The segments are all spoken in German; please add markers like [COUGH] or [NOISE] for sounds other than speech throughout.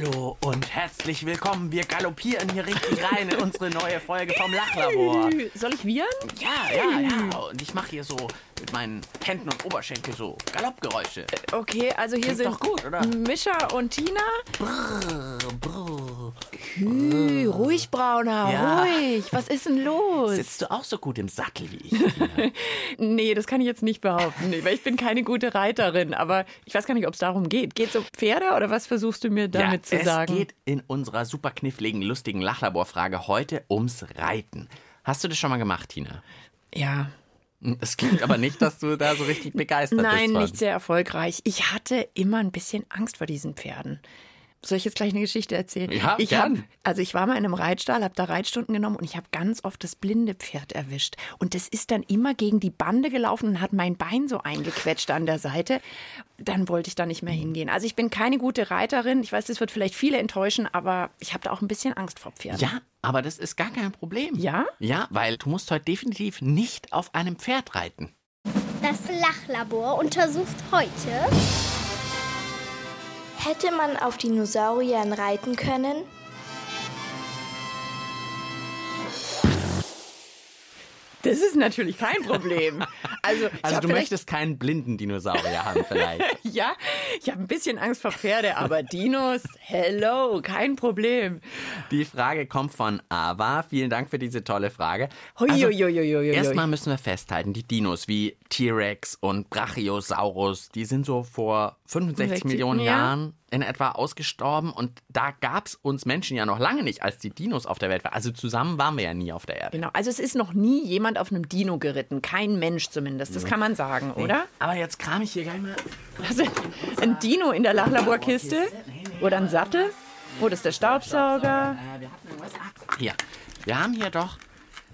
Hallo und herzlich willkommen. Wir galoppieren hier richtig rein in unsere neue Folge vom Lachlabor. Soll ich wiehern? Ja, ja, ja. Und ich mache hier so mit meinen Händen und Oberschenkel so Galoppgeräusche. Okay, also hier Klingt sind doch gut, oder? Mischa und Tina. Brrr, brrr. Hü, ruhig, Brauner, Ja. ruhig. Was ist denn los? Sitzt du auch so gut im Sattel wie ich? [LAUGHS] Nee, das kann ich jetzt nicht behaupten, nee, weil ich bin keine gute Reiterin. Aber ich weiß gar nicht, ob es darum geht. Geht es um Pferde oder was versuchst du mir damit zu es sagen? geht in unserer super kniffligen, lustigen Lachlaborfrage heute ums Reiten. Hast du das schon mal gemacht, Tina? Ja. Es klingt aber nicht, dass du da so richtig begeistert Nein, bist. von. nicht sehr erfolgreich. Ich hatte immer ein bisschen Angst vor diesen Pferden. Soll ich jetzt gleich eine Geschichte erzählen? Ja, ich gern. Hab, also ich war mal in einem Reitstall, habe da Reitstunden genommen und ich habe ganz oft das blinde Pferd erwischt. Und das ist dann immer gegen die Bande gelaufen und hat mein Bein so eingequetscht an der Seite. Dann wollte ich da nicht mehr hingehen. Also ich bin keine gute Reiterin. Ich weiß, das wird vielleicht viele enttäuschen, aber ich habe da auch ein bisschen Angst vor Pferden. Ja, aber das ist gar kein Problem. Ja? Ja, weil du musst heute definitiv nicht auf einem Pferd reiten. Das Lachlabor untersucht heute Hätte man auf Dinosauriern reiten können? Das ist natürlich kein Problem. Also, Also du möchtest keinen blinden Dinosaurier haben vielleicht. [LAUGHS] Ja, ich habe ein bisschen Angst vor Pferde, aber Dinos, hello, kein Problem. Die Frage kommt von Ava. Vielen Dank für diese tolle Frage. Hui. Erstmal müssen wir festhalten, die Dinos wie T-Rex und Brachiosaurus, die sind so vor 65 65, Millionen ja. Jahren in etwa ausgestorben und da gab es uns Menschen ja noch lange nicht, als die Dinos auf der Welt waren. Also zusammen waren wir ja nie auf der Erde. Genau, also es ist noch nie jemand auf einem Dino geritten, kein Mensch zumindest, das kann man sagen, oder? Aber jetzt kram ich hier gleich mal Also ein Dino in der Lachlaborkiste oder ein Sattel? Wo das ist der Staubsauger? Hier, wir haben hier doch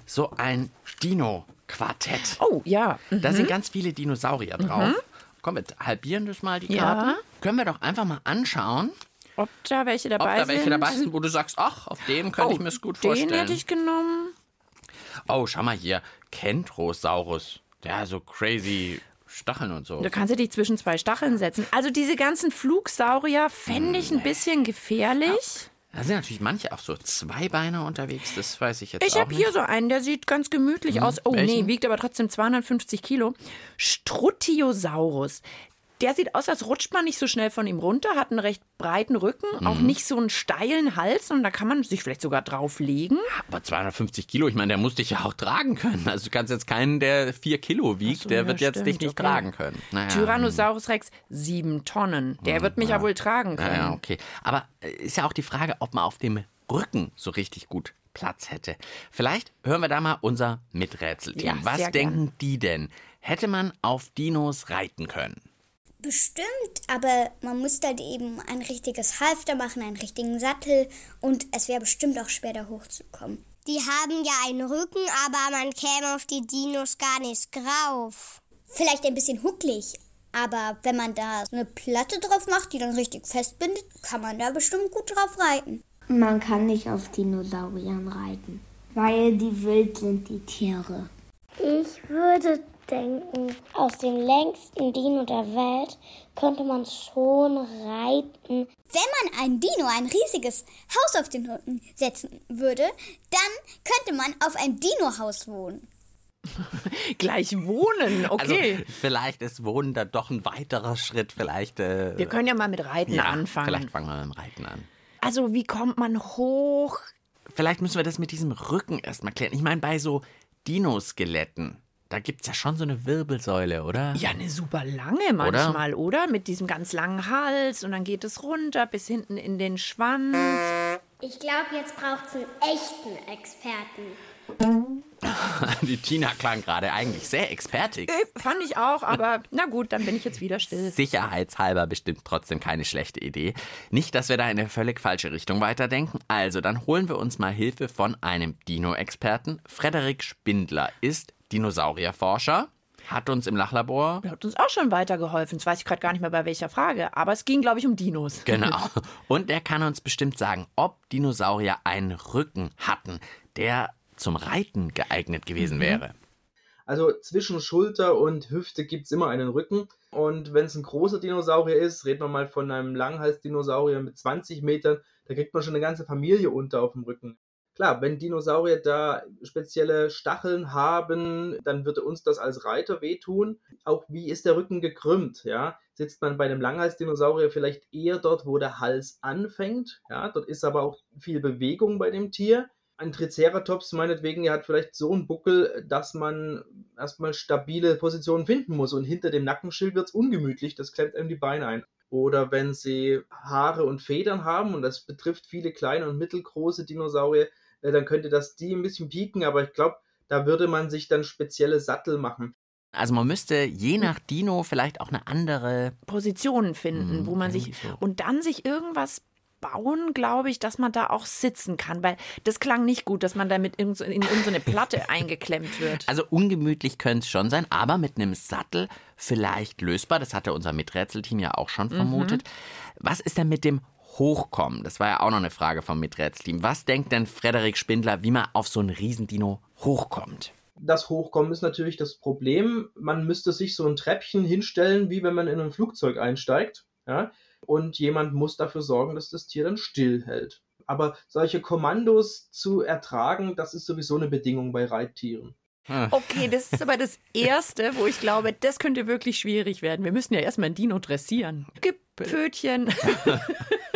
so ein Dino-Quartett. Oh, ja. Da sind ganz viele Dinosaurier drauf. Komm, wir halbieren das mal, die Mhm. Ja. Können wir doch einfach mal anschauen, Ob da welche ob dabei da welche sind? dabei sind, wo du sagst, ach, auf dem könnte Oh, ich mir es gut den vorstellen. hätte ich genommen. oh, schau mal hier, Kentrosaurus. Der so crazy Stacheln und so. Da kannst du dich zwischen zwei Stacheln setzen. Also diese ganzen Flugsaurier fände ich ein bisschen gefährlich. Da sind natürlich manche auch so Zweibeiner unterwegs, das weiß ich jetzt Ich auch habe nicht. hier so einen, der sieht ganz gemütlich aus. Oh welchen? nee, wiegt aber trotzdem 250 Kilo. Strutiosaurus. Der sieht aus, als rutscht man nicht so schnell von ihm runter, hat einen recht breiten Rücken, auch Mhm. nicht so einen steilen Hals, und da kann man sich vielleicht sogar drauflegen. Aber 250 Kilo, ich meine, der muss dich ja auch tragen können. Also du kannst jetzt keinen, der 4 Kilo wiegt, so, der ja, wird jetzt stimmt, dich nicht okay. tragen können. Naja. Tyrannosaurus Rex, sieben Tonnen. Der wird mich ja wohl tragen können. Ja, ja, okay. Aber äh, ist ja auch die Frage, ob man auf dem Rücken so richtig gut Platz hätte. Vielleicht hören wir da mal unser Miträtselteam. Ja, Was denken die denn? Hätte man auf Dinos reiten können? Bestimmt, aber man muss dann eben ein richtiges Halfter machen, einen richtigen Sattel und es wäre bestimmt auch schwer, da hochzukommen. Die haben ja einen Rücken, aber man käme auf die Dinos gar nicht drauf. Vielleicht ein bisschen hucklig, aber wenn man da so eine Platte drauf macht, die dann richtig festbindet, kann man da bestimmt gut drauf reiten. Man kann nicht auf Dinosauriern reiten, weil die wild sind, die Tiere. Ich würde denken, aus dem längsten Dino der Welt könnte man schon reiten. Wenn man ein Dino, ein riesiges Haus auf den Rücken setzen würde, dann könnte man auf einem Dino-Haus wohnen. [LAUGHS] Gleich wohnen, okay. Also vielleicht ist Wohnen da doch ein weiterer Schritt. Vielleicht. Äh, wir können ja mal mit Reiten ja, anfangen. Vielleicht fangen wir mit dem Reiten an. Also wie kommt man hoch? Vielleicht müssen wir das mit diesem Rücken erstmal klären. Ich meine, bei so Dinoskeletten, da gibt es ja schon so eine Wirbelsäule, oder? Ja, eine super lange manchmal, oder? Mit diesem ganz langen Hals und dann geht es runter bis hinten in den Schwanz. Ich glaube, jetzt braucht es einen echten Experten. [LAUGHS] Die Tina klang gerade eigentlich sehr expertig. Äh, Fand ich auch, aber [LAUGHS] na gut, dann bin ich jetzt wieder still. Sicherheitshalber bestimmt trotzdem keine schlechte Idee. Nicht, dass wir da in eine völlig falsche Richtung weiterdenken. Also, dann holen wir uns mal Hilfe von einem Dino-Experten. Frederik Spindler ist Dinosaurierforscher. Hat uns im Lachlabor. Der hat uns auch schon weitergeholfen. Jetzt weiß ich gerade gar nicht mehr bei welcher Frage. Aber es ging, glaube ich, um Dinos. Genau. [LAUGHS] Und er kann uns bestimmt sagen, ob Dinosaurier einen Rücken hatten, der zum Reiten geeignet gewesen wäre. Also zwischen Schulter und Hüfte gibt es immer einen Rücken. Und wenn es ein großer Dinosaurier ist, reden wir mal von einem Langhalsdinosaurier mit 20 Metern, da kriegt man schon eine ganze Familie unter auf dem Rücken. Klar, wenn Dinosaurier da spezielle Stacheln haben, dann würde uns das als Reiter wehtun. Auch wie ist der Rücken gekrümmt, ja? Sitzt man bei einem Langhalsdinosaurier vielleicht eher dort, wo der Hals anfängt, ja? Dort ist aber auch viel Bewegung bei dem Tier. Ein Triceratops meinetwegen, der hat vielleicht so einen Buckel, dass man erstmal stabile Positionen finden muss und hinter dem Nackenschild wird es ungemütlich, das klemmt einem die Beine ein. Oder wenn sie Haare und Federn haben, und das betrifft viele kleine und mittelgroße Dinosaurier, dann könnte das die ein bisschen pieken, aber ich glaube, da würde man sich dann spezielle Sattel machen. Also man müsste je nach Dino vielleicht auch eine andere Positionen finden, Hm, wo man sich so. und dann sich irgendwas bauen, glaube ich, dass man da auch sitzen kann, weil das klang nicht gut, dass man da mit irgend so, in irgendeine Platte [LAUGHS] eingeklemmt wird. Also ungemütlich könnte es schon sein, aber mit einem Sattel vielleicht lösbar. Das hatte unser Miträtselteam ja auch schon vermutet. Was ist denn mit dem Hochkommen? Das war ja auch noch eine Frage vom Miträtselteam. Was denkt denn Frederik Spindler, wie man auf so einen Riesendino hochkommt? Das Hochkommen ist natürlich das Problem. Man müsste sich so ein Treppchen hinstellen, wie wenn man in ein Flugzeug einsteigt. Ja? Und jemand muss dafür sorgen, dass das Tier dann stillhält. Aber solche Kommandos zu ertragen, das ist sowieso eine Bedingung bei Reittieren. Okay, das ist aber das Erste, wo ich glaube, das könnte wirklich schwierig werden. Wir müssen ja erstmal ein Dino dressieren. Gib Pfötchen. [LAUGHS]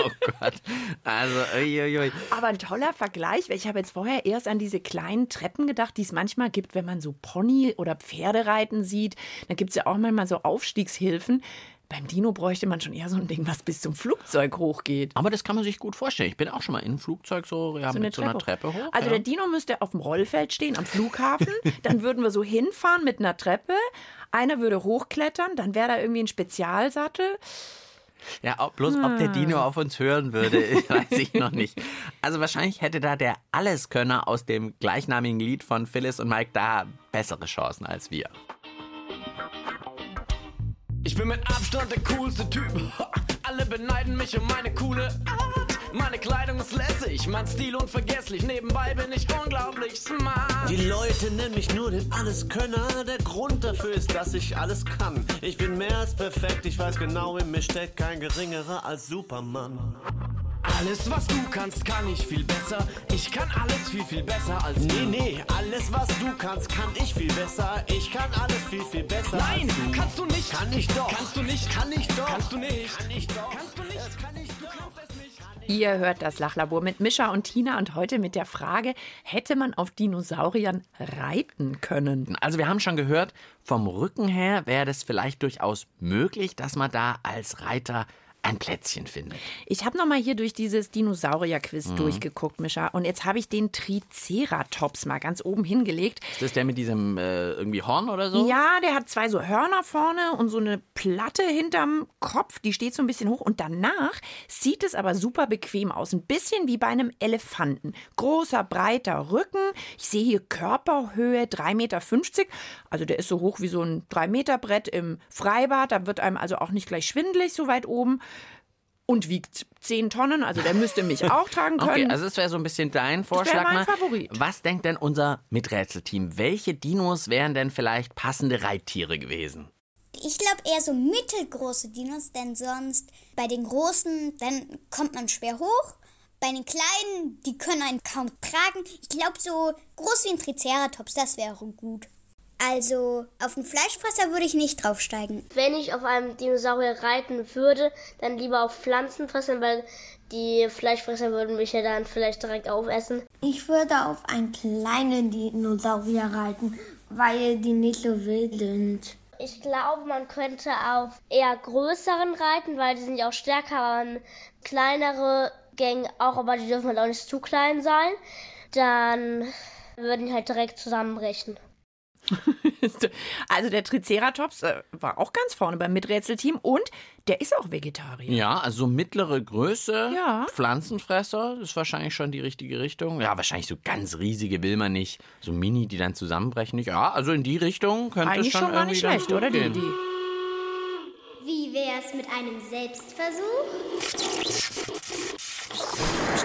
Oh Gott. Also, uiuiui. Aber ein toller Vergleich, weil ich habe jetzt vorher erst an diese kleinen Treppen gedacht, die es manchmal gibt, wenn man so Pony- oder Pferdereiten sieht. Da gibt es ja auch manchmal so Aufstiegshilfen. Beim Dino bräuchte man schon eher so ein Ding, was bis zum Flugzeug hochgeht. Aber das kann man sich gut vorstellen. Ich bin auch schon mal in einem Flugzeug so, ja, mit so einer Treppe hoch. Also ja. der Dino müsste auf dem Rollfeld stehen am Flughafen. [LAUGHS] dann würden wir so hinfahren mit einer Treppe. Einer würde hochklettern, dann wäre da irgendwie ein Spezialsattel. Ja, ob, bloß ob der Dino auf uns hören würde, [LAUGHS] [LAUGHS] weiß ich noch nicht. Also wahrscheinlich hätte da der Alleskönner aus dem gleichnamigen Lied von Phyllis und Mike da bessere Chancen als wir. Ich bin mit Abstand der coolste Typ. [LAUGHS] Alle beneiden mich um meine coole Art. Meine Kleidung ist lässig, mein Stil unvergesslich. Nebenbei bin ich unglaublich smart. Die Leute nennen mich nur den Alleskönner. Der Grund dafür ist, dass ich alles kann. Ich bin mehr als perfekt, ich weiß genau, in mir steckt kein geringerer als Superman. Alles, was du kannst, kann ich viel besser. Ich kann alles viel, viel besser als Nee, du. nee, alles was du kannst, kann ich viel besser. Ich kann alles viel, viel besser Nein, als du. kannst du nicht. Kann ich doch. Kannst du nicht. Kann ich doch. Kannst du nicht. Kann ich doch. Kannst du nicht. Das kann ich Du doch. kannst es nicht. Ihr hört das Lachlabor mit Mischa und Tina und heute mit der Frage, hätte man auf Dinosauriern reiten können? Also wir haben schon gehört, vom Rücken her wäre das vielleicht durchaus möglich, dass man da als Reiter ein Plätzchen findet. Ich habe noch mal hier durch dieses Dinosaurier-Quiz durchgeguckt, Mischa. Und jetzt habe ich den Triceratops mal ganz oben hingelegt. Ist das der mit diesem äh, irgendwie Horn oder so? Ja, der hat zwei so Hörner vorne und so eine Platte hinterm Kopf, die steht so ein bisschen hoch. Und danach sieht es aber super bequem aus. Ein bisschen wie bei einem Elefanten. Großer, breiter Rücken. Ich sehe hier Körperhöhe 3,50 Meter. Also der ist so hoch wie so ein 3-Meter-Brett im Freibad. Da wird einem also auch nicht gleich schwindelig so weit oben. Und wiegt 10 Tonnen, also der müsste mich [LAUGHS] auch tragen können. Okay, also das wäre so ein bisschen dein Vorschlag. mein mal. Favorit. Was denkt denn unser Miträtselteam? Welche Dinos wären denn vielleicht passende Reittiere gewesen? Ich glaube eher so mittelgroße Dinos, denn sonst bei den großen, dann kommt man schwer hoch. Bei den kleinen, die können einen kaum tragen. Ich glaube so groß wie ein Triceratops, das wäre gut. Also auf einen Fleischfresser würde ich nicht draufsteigen. Wenn ich auf einem Dinosaurier reiten würde, dann lieber auf Pflanzenfressern, weil die Fleischfresser würden mich ja dann vielleicht direkt aufessen. Ich würde auf einen kleinen Dinosaurier reiten, weil die nicht so wild sind. Ich glaube, man könnte auf eher größeren reiten, weil die sind ja auch stärker, aber kleinere Gänge auch, aber die dürfen halt auch nicht zu klein sein. Dann würden die halt direkt zusammenbrechen. [LAUGHS] Also der Triceratops äh, war auch ganz vorne beim Miträtselteam und der ist auch Vegetarier. Ja, also mittlere Größe, Ja. Pflanzenfresser, ist wahrscheinlich schon die richtige Richtung. Ja, wahrscheinlich so ganz riesige will man nicht. So mini, die dann zusammenbrechen nicht. Ja, also in die Richtung könnte Eigentlich es schon, schon gar irgendwie nicht schlecht, oder die. Idee? Wie wär's mit einem Selbstversuch?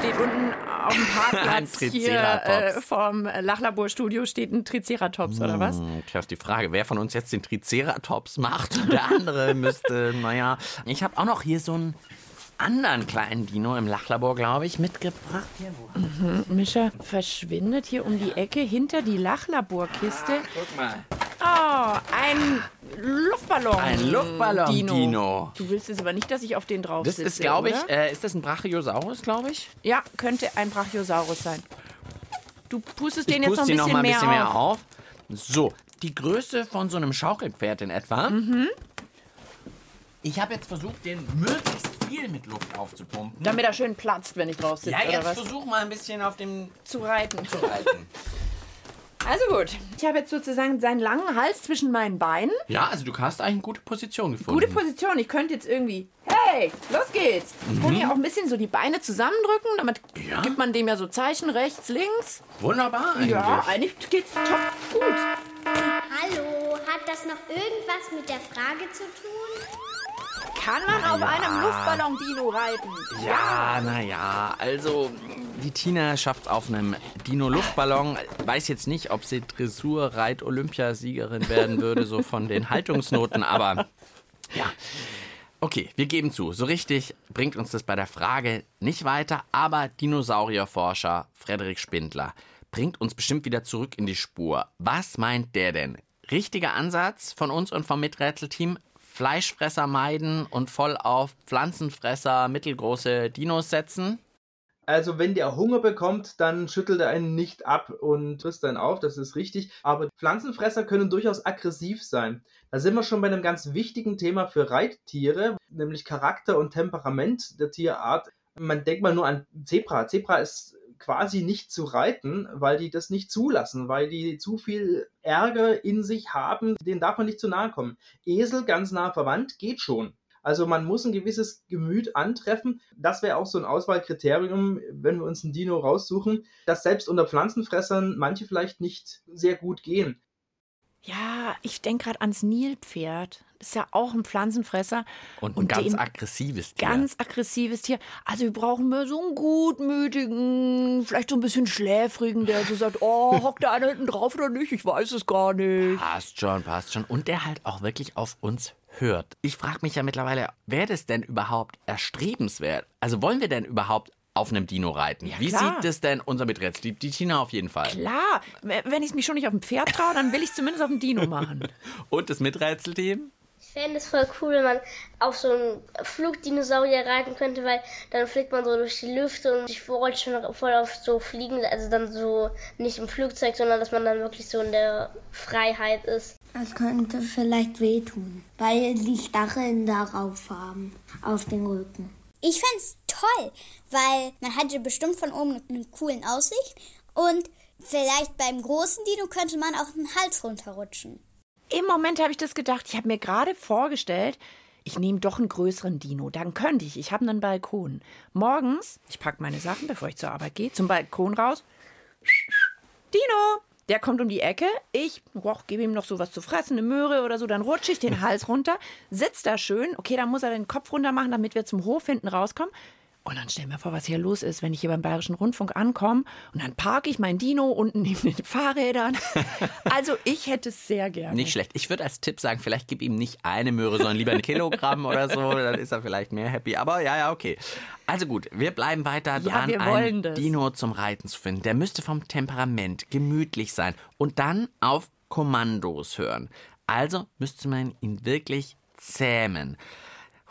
Steht unten auf dem [LAUGHS] Ein Parkplatz hier äh, vom Lachlaborstudio steht ein Triceratops oder was? Hm, Tja, ist die Frage, wer von uns jetzt den Triceratops macht und der andere [LAUGHS] müsste, naja. Ich habe auch noch hier so einen anderen kleinen Dino im Lachlabor, glaube ich, mitgebracht. Hier, wo? Mhm. Mischa verschwindet hier um die Ecke hinter die Lachlaborkiste. Guck mal. Oh, ein Luftballon. Ein Luftballon-Dino. Du willst es aber nicht, dass ich auf den drauf Das sitze, ist, glaube ich, äh, ist das ein Brachiosaurus, glaube ich? Ja, könnte ein Brachiosaurus sein. Du pustest den ich jetzt noch ein bisschen, noch mal ein mehr, bisschen mehr auf. auf. So, die Größe von so einem Schaukelpferd in etwa. Mhm. Ich habe jetzt versucht, den möglichst viel mit Luft aufzupumpen. Damit er schön platzt, wenn ich drauf sitze, ja, oder jetzt was? versuch mal ein bisschen auf dem Zu reiten. zu reiten. [LAUGHS] Also gut, ich habe jetzt sozusagen seinen langen Hals zwischen meinen Beinen. ja, also du hast eigentlich eine gute Position gefunden. Gute Position. Ich könnte jetzt irgendwie, hey, los geht's. Ich kann Mhm. hier auch ein bisschen so die Beine zusammendrücken. Damit Ja. gibt man dem ja so Zeichen rechts, links. Wunderbar eigentlich. Ja, eigentlich geht's top gut. Hallo, hat das noch irgendwas mit der Frage zu tun? Kann man auf einem Luftballon-Dino reiten? Ja, naja, also die Tina schafft auf einem Dino-Luftballon. Weiß jetzt nicht, ob sie Dressur-Reit-Olympiasiegerin werden würde, so von den Haltungsnoten, aber ja. Okay, wir geben zu. So richtig bringt uns das bei der Frage nicht weiter, aber Dinosaurierforscher Frederik Spindler bringt uns bestimmt wieder zurück in die Spur. Was meint der denn? Richtiger Ansatz von uns und vom Miträtselteam? Fleischfresser meiden und voll auf Pflanzenfresser, mittelgroße Dinos setzen? Also wenn der Hunger bekommt, dann schüttelt er einen nicht ab und frisst dann auf, das ist richtig. Aber Pflanzenfresser können durchaus aggressiv sein. Da sind wir schon bei einem ganz wichtigen Thema für Reittiere, nämlich Charakter und Temperament der Tierart. Man denkt mal nur an Zebra. Zebra ist quasi nicht zu reiten, weil die das nicht zulassen, weil die zu viel Ärger in sich haben, denen darf man nicht zu nahe kommen. Esel ganz nah verwandt, geht schon. Also man muss ein gewisses Gemüt antreffen. Das wäre auch so ein Auswahlkriterium, wenn wir uns einen Dino raussuchen, dass selbst unter Pflanzenfressern manche vielleicht nicht sehr gut gehen. Ja, ich denke gerade ans Nilpferd. Ist ja auch ein Pflanzenfresser. Und ein ganz den- aggressives Tier. Ganz aggressives Tier. Also wir brauchen mehr so einen gutmütigen, vielleicht so ein bisschen schläfrigen, der so sagt, oh, hockt da einer hinten drauf oder nicht? Ich weiß es gar nicht. Passt schon, passt schon. Und der halt auch wirklich auf uns hört. Ich frage mich ja mittlerweile, wäre das denn überhaupt erstrebenswert? Also wollen wir denn überhaupt auf einem Dino reiten? Wie klar. sieht es denn unser Miträtsel? Die Tina auf jeden Fall. Klar, wenn ich es mich schon nicht auf dem Pferd traue, dann will ich es zumindest auf dem Dino machen. [LAUGHS] Und das Miträtselteam? Ich fände es voll cool, wenn man auf so einen Flugdinosaurier reiten könnte, weil dann fliegt man so durch die Lüfte und ich wollte schon voll auf so fliegen, also dann so nicht im Flugzeug, sondern dass man dann wirklich so in der Freiheit ist. Das könnte vielleicht wehtun, weil die Stacheln darauf haben, auf den Rücken. Ich fänd's toll, weil man hatte bestimmt von oben eine coolen Aussicht und vielleicht beim großen Dino könnte man auch den Hals runterrutschen. Im Moment habe ich das gedacht. Ich habe mir gerade vorgestellt, ich nehme doch einen größeren Dino. Dann könnte ich. Ich habe einen Balkon. Morgens, ich packe meine Sachen, bevor ich zur Arbeit gehe, zum Balkon raus. Dino! Der kommt um die Ecke. Ich gebe ihm noch so was zu fressen, eine Möhre oder so. Dann rutsche ich den Hals runter, sitzt da schön. Okay, dann muss er den Kopf runter machen, damit wir zum Hof hinten rauskommen. Und dann stell mir vor, was hier los ist, wenn ich hier beim Bayerischen Rundfunk ankomme. Und dann parke ich mein Dino unten neben den [LAUGHS] Fahrrädern. Also ich hätte es sehr gerne. Nicht schlecht. Ich würde als Tipp sagen, vielleicht gib ihm nicht eine Möhre, sondern lieber ein Kilogramm [LAUGHS] oder so. Dann ist er vielleicht mehr happy. Aber ja, ja, okay. Also gut, wir bleiben weiter Ja, dran, wollen einen das. Dino zum Reiten zu finden. Der müsste vom Temperament gemütlich sein und dann auf Kommandos hören. Also müsste man ihn wirklich zähmen.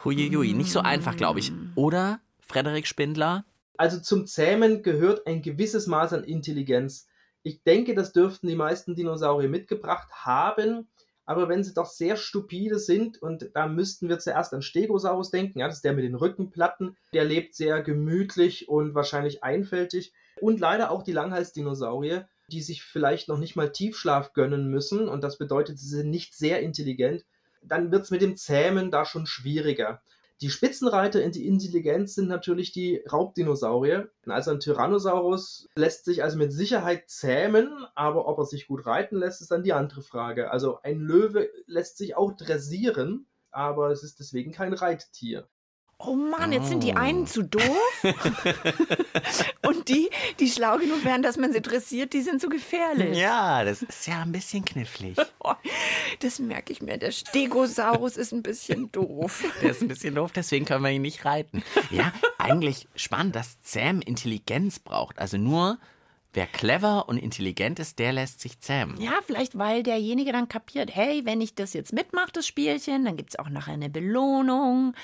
Huiuiui, nicht so einfach, glaube ich. Oder, Frederik Spindler? Also zum Zähmen gehört ein gewisses Maß an Intelligenz. Ich denke, das dürften die meisten Dinosaurier mitgebracht haben. Aber wenn sie doch sehr stupide sind, und da müssten wir zuerst an Stegosaurus denken, ja, das ist der mit den Rückenplatten, der lebt sehr gemütlich und wahrscheinlich einfältig. Und leider auch die Langhalsdinosaurier, die sich vielleicht noch nicht mal Tiefschlaf gönnen müssen und das bedeutet, sie sind nicht sehr intelligent, dann wird es mit dem Zähmen da schon schwieriger. Die Spitzenreiter in die Intelligenz sind natürlich die Raubdinosaurier. Also ein Tyrannosaurus lässt sich also mit Sicherheit zähmen, aber ob er sich gut reiten lässt, ist dann die andere Frage. Also ein Löwe lässt sich auch dressieren, aber es ist deswegen kein Reittier. Oh Mann, jetzt sind die Oh. einen zu doof [LAUGHS] und die, die schlau genug wären, dass man sie dressiert, die sind zu gefährlich. Ja, das ist ja ein bisschen knifflig. [LAUGHS] Das merke ich mir. Der Stegosaurus ist ein bisschen doof. [LAUGHS] Der ist ein bisschen doof, deswegen können wir ihn nicht reiten. Ja, eigentlich spannend, dass Sam Intelligenz braucht. Also nur wer clever und intelligent ist, der lässt sich zähmen. Ja, vielleicht weil derjenige dann kapiert, hey, wenn ich das jetzt mitmache, das Spielchen, dann gibt es auch nachher eine Belohnung.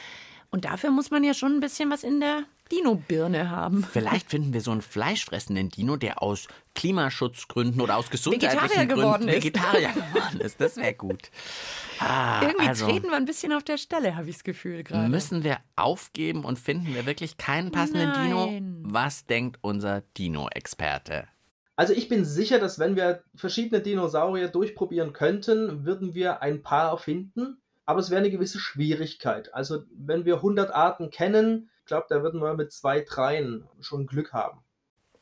Und dafür muss man ja schon ein bisschen was in der Dino-Birne haben. Vielleicht finden wir so einen fleischfressenden Dino, der aus Klimaschutzgründen oder aus gesundheitlichen Gründen. Vegetarier geworden ist. Das wäre gut. Ah, Irgendwie also treten wir ein bisschen auf der Stelle, habe ich das Gefühl gerade. müssen wir aufgeben und finden wir wirklich keinen passenden Dino? Nein. Was denkt unser Dino-Experte? Also ich bin sicher, dass wenn wir verschiedene Dinosaurier durchprobieren könnten, würden wir ein Paar finden. Aber es wäre eine gewisse Schwierigkeit. Also wenn wir 100 Arten kennen, ich glaube, da würden wir mit zwei, dreien schon Glück haben.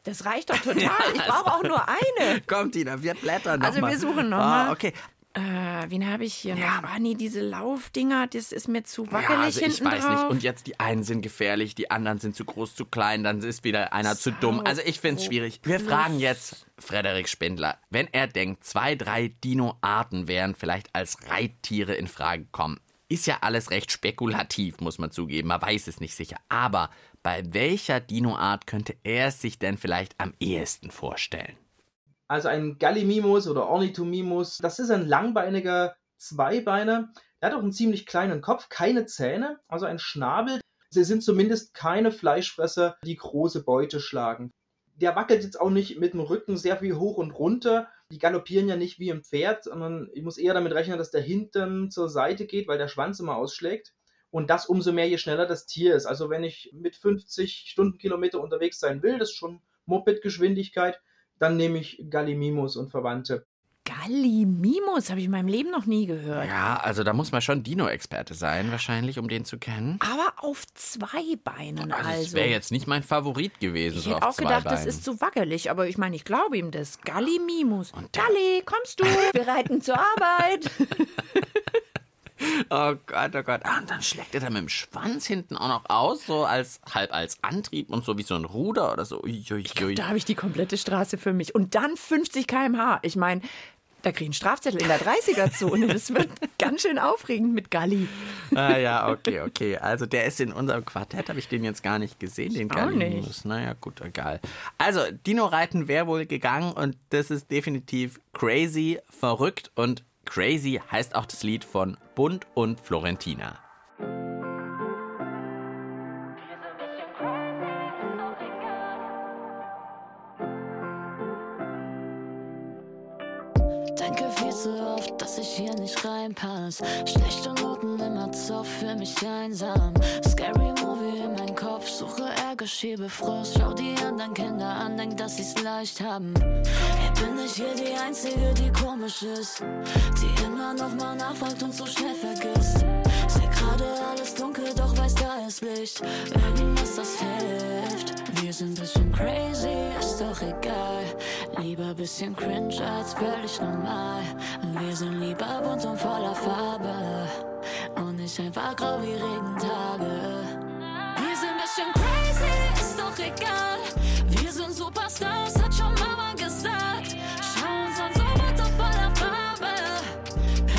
Das reicht doch [LAUGHS] total. Ich brauche auch nur eine. [LAUGHS] Kommt, Tina, wir blättern noch Also mal. wir suchen noch ah, mal. Okay. Äh, wen habe ich hier noch? Ah, nee, diese Laufdinger, das ist mir zu wackelig Ja, also ich hinten weiß drauf. nicht. Und jetzt die einen sind gefährlich, die anderen sind zu groß, zu klein, dann ist wieder einer zu dumm. Also ich finde es schwierig. Wir fragen jetzt Frederik Spindler, wenn er denkt, zwei, drei Dino-Arten wären vielleicht als Reittiere in Frage gekommen. Ist ja alles recht spekulativ, muss man zugeben. Man weiß es nicht sicher. Aber bei welcher Dino-Art könnte er es sich denn vielleicht am ehesten vorstellen? Also ein Gallimimus oder Ornithomimus, das ist ein langbeiniger Zweibeiner. Der hat auch einen ziemlich kleinen Kopf, keine Zähne, also ein Schnabel. Sie sind zumindest keine Fleischfresser, die große Beute schlagen. Der wackelt jetzt auch nicht mit dem Rücken sehr viel hoch und runter. Die galoppieren ja nicht wie ein Pferd, sondern ich muss eher damit rechnen, dass der Hintern zur Seite geht, weil der Schwanz immer ausschlägt. Und das umso mehr, je schneller das Tier ist. Also wenn ich mit 50 Stundenkilometer unterwegs sein will, das ist schon Moped-Geschwindigkeit, dann nehme ich Gallimimus und Verwandte. Gallimimus habe ich in meinem Leben noch nie gehört. Ja, also da muss man schon Dino-Experte sein, wahrscheinlich, um den zu kennen. Aber auf zwei Beinen Also, also. das wäre jetzt nicht mein Favorit gewesen. ich so hätte auf auch zwei gedacht, das Beinen. ist zu wackelig, aber ich meine, ich glaube ihm das. Gallimimus. Galli, kommst du? Wir reiten zur Arbeit. [LAUGHS] [LAUGHS] Oh Gott, oh Gott. Ah, und dann schlägt er da mit dem Schwanz hinten auch noch aus, so als halb als Antrieb und so wie so ein Ruder oder so. Ui, ui, ui. Da habe ich die komplette Straße für mich. Und dann 50 km/h. Ich meine, da kriege ich einen Strafzettel in der 30er-Zone. Das wird [LAUGHS] ganz schön aufregend mit Galli. Ah ja, okay, okay. Also der ist in unserem Quartett, habe ich den jetzt gar nicht gesehen, den nicht. Naja, gut, egal. Also, Dino-Reiten wäre wohl gegangen und das ist definitiv crazy, verrückt und crazy heißt auch das Lied von Bund und Florentina. Denke viel zu oft, dass ich hier nicht reinpass. Schlechte Noten immer Zoff, für mich einsam. Scary Movie Kopf, suche Ärger, schiebe Frost. Schau die anderen Kinder an, denk, dass sie's leicht haben. Hey, bin ich hier die Einzige, die komisch ist? Die immer noch mal nachfragt und so schnell vergisst. Seh gerade alles dunkel, doch weiß, da ist Licht. Irgendwas, das hilft. Wir sind bisschen crazy, ist doch egal. Lieber bisschen cringe als völlig normal. Wir sind lieber bunt und voller Farbe. Und nicht einfach grau wie Regentage. Egal. Wir sind Superstars, hat schon Mama gesagt. Schau uns an, so bunt und voller Farbe.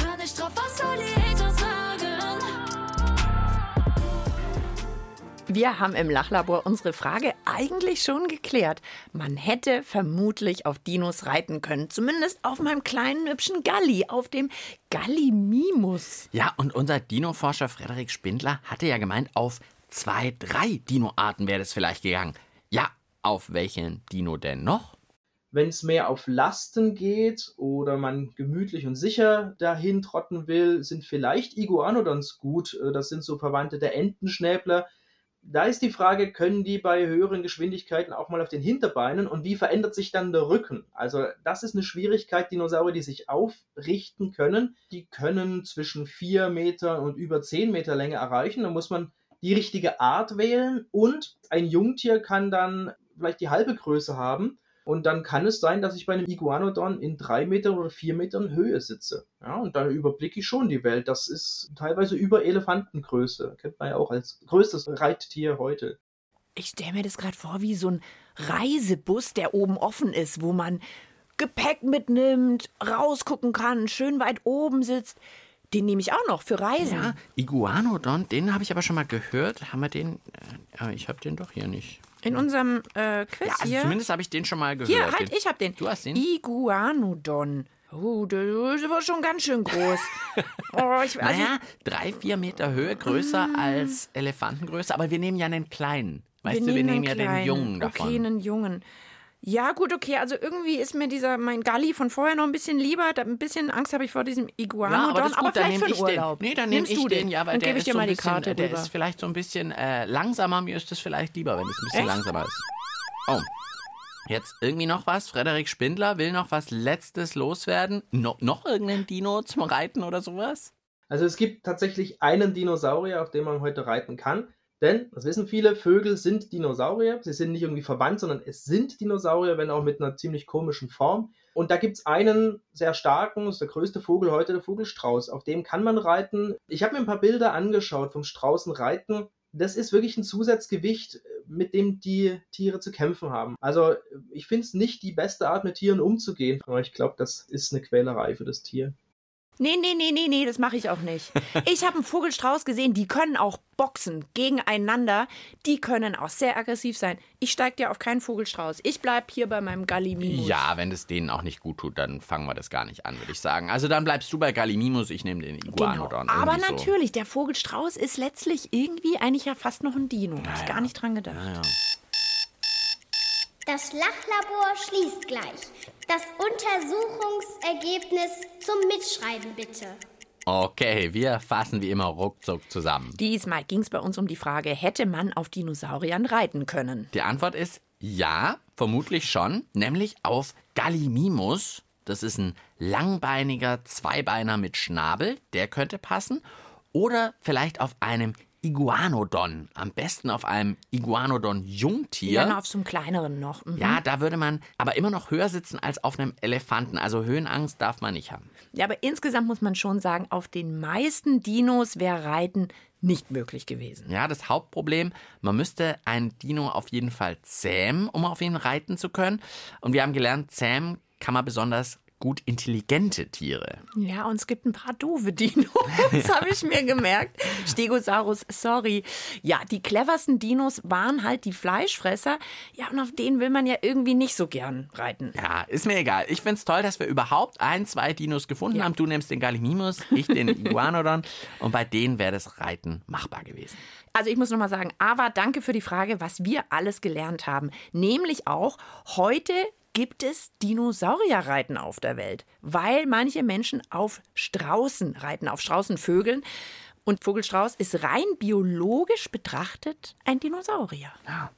Hör nicht drauf, was soll die Hater sagen? Wir haben im Lachlabor unsere Frage eigentlich schon geklärt. Man hätte vermutlich auf Dinos reiten können. Zumindest auf meinem kleinen hübschen Galli, auf dem Gallimimus. Ja, und unser Dino-Forscher Frederik Spindler hatte ja gemeint, auf zwei, drei Dino-Arten wäre das vielleicht gegangen. Ja, auf welchen Dino denn noch? Wenn es mehr auf Lasten geht oder man gemütlich und sicher dahin trotten will, sind vielleicht Iguanodons gut. Äh, Das sind so Verwandte der Entenschnäbler. Da ist die Frage, können die bei höheren Geschwindigkeiten auch mal auf den Hinterbeinen und wie verändert sich dann der Rücken? Also das ist eine Schwierigkeit. Dinosaurier, die sich aufrichten können, die können zwischen 4 Meter und über 10 Meter Länge erreichen. Da muss man die richtige Art wählen und ein Jungtier kann dann vielleicht die halbe Größe haben. Und dann kann es sein, dass ich bei einem Iguanodon in drei Metern oder vier Metern Höhe sitze. Ja, und dann überblicke ich schon die Welt. Das ist teilweise über Elefantengröße. Kennt man ja auch als größtes Reittier heute. Ich stelle mir das gerade vor wie so ein Reisebus, der oben offen ist, wo man Gepäck mitnimmt, rausgucken kann, schön weit oben sitzt. Den nehme ich auch noch für Reisen. Ja, Iguanodon, den habe ich aber schon mal gehört. Haben wir den? Äh, ich habe den doch hier nicht. In unserem äh, Quiz Ja, also hier. zumindest habe ich den schon mal gehört. Hier, halt, den, ich hab den. Du hast den? Iguanodon. Oh, der ist aber schon ganz schön groß. [LAUGHS] oh, ich, also, naja, drei, vier Meter Höhe größer als Elefantengröße, aber wir nehmen ja einen kleinen. Weißt du, wir nehmen ja den kleinen. Jungen davon. Okay, einen Jungen. Ja, gut, okay. Also irgendwie ist mir dieser, mein Galli von vorher noch ein bisschen lieber. Da ein bisschen Angst habe ich vor diesem Iguanodon. Ja, aber das ist gut, dann vielleicht nehme für ich den den. Urlaub. Nee, dann nehme Nimmst ich du den, ja, weil Dann der gebe ich ist dir so mal ein die bisschen, Karte der rüber. ist vielleicht so ein bisschen äh, langsamer. Mir ist es vielleicht lieber, wenn es ein bisschen Echt? langsamer ist. Oh. Jetzt irgendwie noch was? Frederik Spindler will noch was Letztes loswerden? No, noch irgendein Dino zum Reiten oder sowas? Also es gibt tatsächlich einen Dinosaurier, auf dem man heute reiten kann. Denn, das wissen viele, Vögel sind Dinosaurier. Sie sind nicht irgendwie verwandt, sondern es sind Dinosaurier, wenn auch mit einer ziemlich komischen Form. Und da gibt es einen sehr starken, das ist der größte Vogel heute, der Vogelstrauß. Auf dem kann man reiten. Ich habe mir ein paar Bilder angeschaut vom Straußenreiten. Das ist wirklich ein Zusatzgewicht, mit dem die Tiere zu kämpfen haben. Also ich finde es nicht die beste Art, mit Tieren umzugehen. Aber ich glaube, das ist eine Quälerei für das Tier. Nee, nee, nee, nee, nee, das mache ich auch nicht. [LAUGHS] Ich habe einen Vogelstrauß gesehen, die können auch boxen gegeneinander. Die können auch sehr aggressiv sein. Ich steige dir auf keinen Vogelstrauß. Ich bleib hier bei meinem Gallimimus. Ja, wenn es denen auch nicht gut tut, dann fangen wir das gar nicht an, würde ich sagen. Also dann bleibst du bei Gallimimus, ich nehme den Iguanodon. Genau. Aber irgendwie so. natürlich, der Vogelstrauß ist letztlich irgendwie eigentlich ja fast noch ein Dino. Hab ich gar nicht dran gedacht. Ja, ja. Das Lachlabor schließt gleich. Das Untersuchungsergebnis zum Mitschreiben bitte. Okay, wir fassen wie immer ruckzuck zusammen. Diesmal ging es bei uns um die Frage, hätte man auf Dinosauriern reiten können? Die Antwort ist ja, vermutlich schon, nämlich auf Gallimimus. Das ist ein langbeiniger Zweibeiner mit Schnabel, der könnte passen. Oder vielleicht auf einem Iguanodon, am besten auf einem Iguanodon-Jungtier. Ja, auf so einem kleineren noch. Mhm. Ja, da würde man aber immer noch höher sitzen als auf einem Elefanten. Also Höhenangst darf man nicht haben. Ja, aber insgesamt muss man schon sagen, auf den meisten Dinos wäre Reiten nicht möglich gewesen. Ja, das Hauptproblem, man müsste einen Dino auf jeden Fall zähmen, um auf ihn reiten zu können. Und wir haben gelernt, zähmen kann man besonders gut intelligente Tiere. Ja, und es gibt ein paar doofe Dinos. [LAUGHS] Das habe ich mir gemerkt. Stegosaurus, sorry. Ja, die cleversten Dinos waren halt die Fleischfresser. Ja, und auf denen will man ja irgendwie nicht so gern reiten. Ja, ist mir egal. Ich find's toll, dass wir überhaupt ein, zwei Dinos gefunden Ja. haben. Du nimmst den Gallimimus, ich den [LAUGHS] Iguanodon. und bei denen wäre das Reiten machbar gewesen. Also ich muss nochmal sagen, aber danke für die Frage, was wir alles gelernt haben. Nämlich auch, heute gibt es Dinosaurierreiten auf der Welt, weil manche Menschen auf Straußen reiten, auf Straußenvögeln. Und Vogelstrauß ist rein biologisch betrachtet ein Dinosaurier.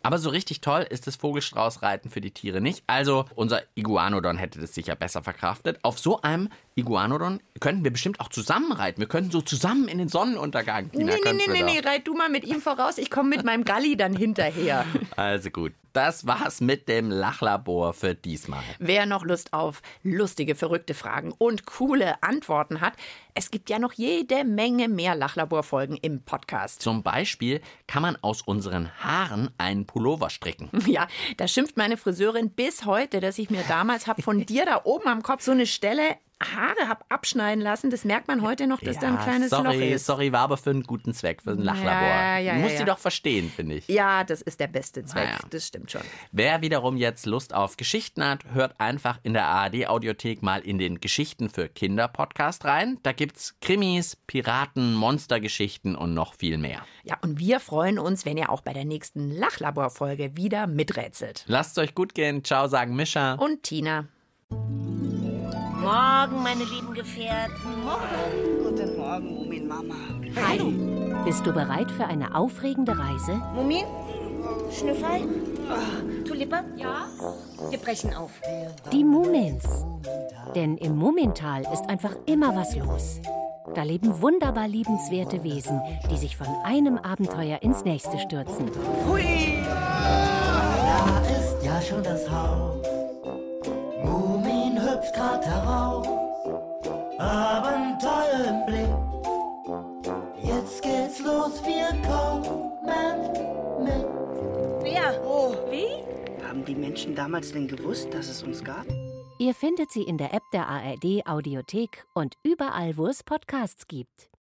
Aber so richtig toll ist das Vogelstraußreiten für die Tiere nicht. Also unser Iguanodon hätte das sicher besser verkraftet. Auf so einem Iguanodon könnten wir bestimmt auch zusammen reiten. Wir könnten so zusammen in den Sonnenuntergang. Tina, Nee, nee, nee, nee, reit du mal mit ihm voraus. Ich komme mit meinem Galli dann hinterher. [LAUGHS] Also gut, das war's mit dem Lachlabor für diesmal. Wer noch Lust auf lustige, verrückte Fragen und coole Antworten hat, es gibt ja noch jede Menge mehr Lachlaborfolgen im Podcast. Zum Beispiel kann man aus unseren Haaren einen Pullover stricken. [LAUGHS] Ja, da schimpft meine Friseurin bis heute, dass ich mir damals hab von dir da oben am Kopf so eine Stelle Haare hab abschneiden lassen. Das merkt man heute noch, dass da ein kleines sorry, Loch ist. sorry, war aber für einen guten Zweck, für ein Lachlabor. Ja, ja, du musst ja, sie ja. doch verstehen, finde ich. Ja, das ist der beste Zweck. Naja. Das stimmt schon. Wer wiederum jetzt Lust auf Geschichten hat, hört einfach in der ARD-Audiothek mal in den Geschichten für Kinder Podcast rein. Da gibt's Krimis, Piraten, Monstergeschichten und noch viel mehr. Ja, und wir freuen uns, wenn ihr auch bei der nächsten Lachlaborfolge wieder miträtselt. Lasst euch gut gehen. Ciao, sagen Mischa. Und Tina. Morgen, meine lieben Gefährten. Morgen. Guten Morgen, Mumin Mama. Hi. Bist du bereit für eine aufregende Reise? Mumin? Schnüffel? Oh, Tulipa? Ja? Wir brechen auf. Die Mumins. Denn im Mumintal ist einfach immer was los. Da leben wunderbar liebenswerte Wesen, die sich von einem Abenteuer ins nächste stürzen. Hui! Da ist ja schon das Haus. Hüpft grad heraus. Abenteuer im Blick. Jetzt geht's los, wir kommen mit. Wer? Oh. Wie? Haben die Menschen damals denn gewusst, dass es uns gab? Ihr findet sie in der App der ARD Audiothek und überall, wo es Podcasts gibt.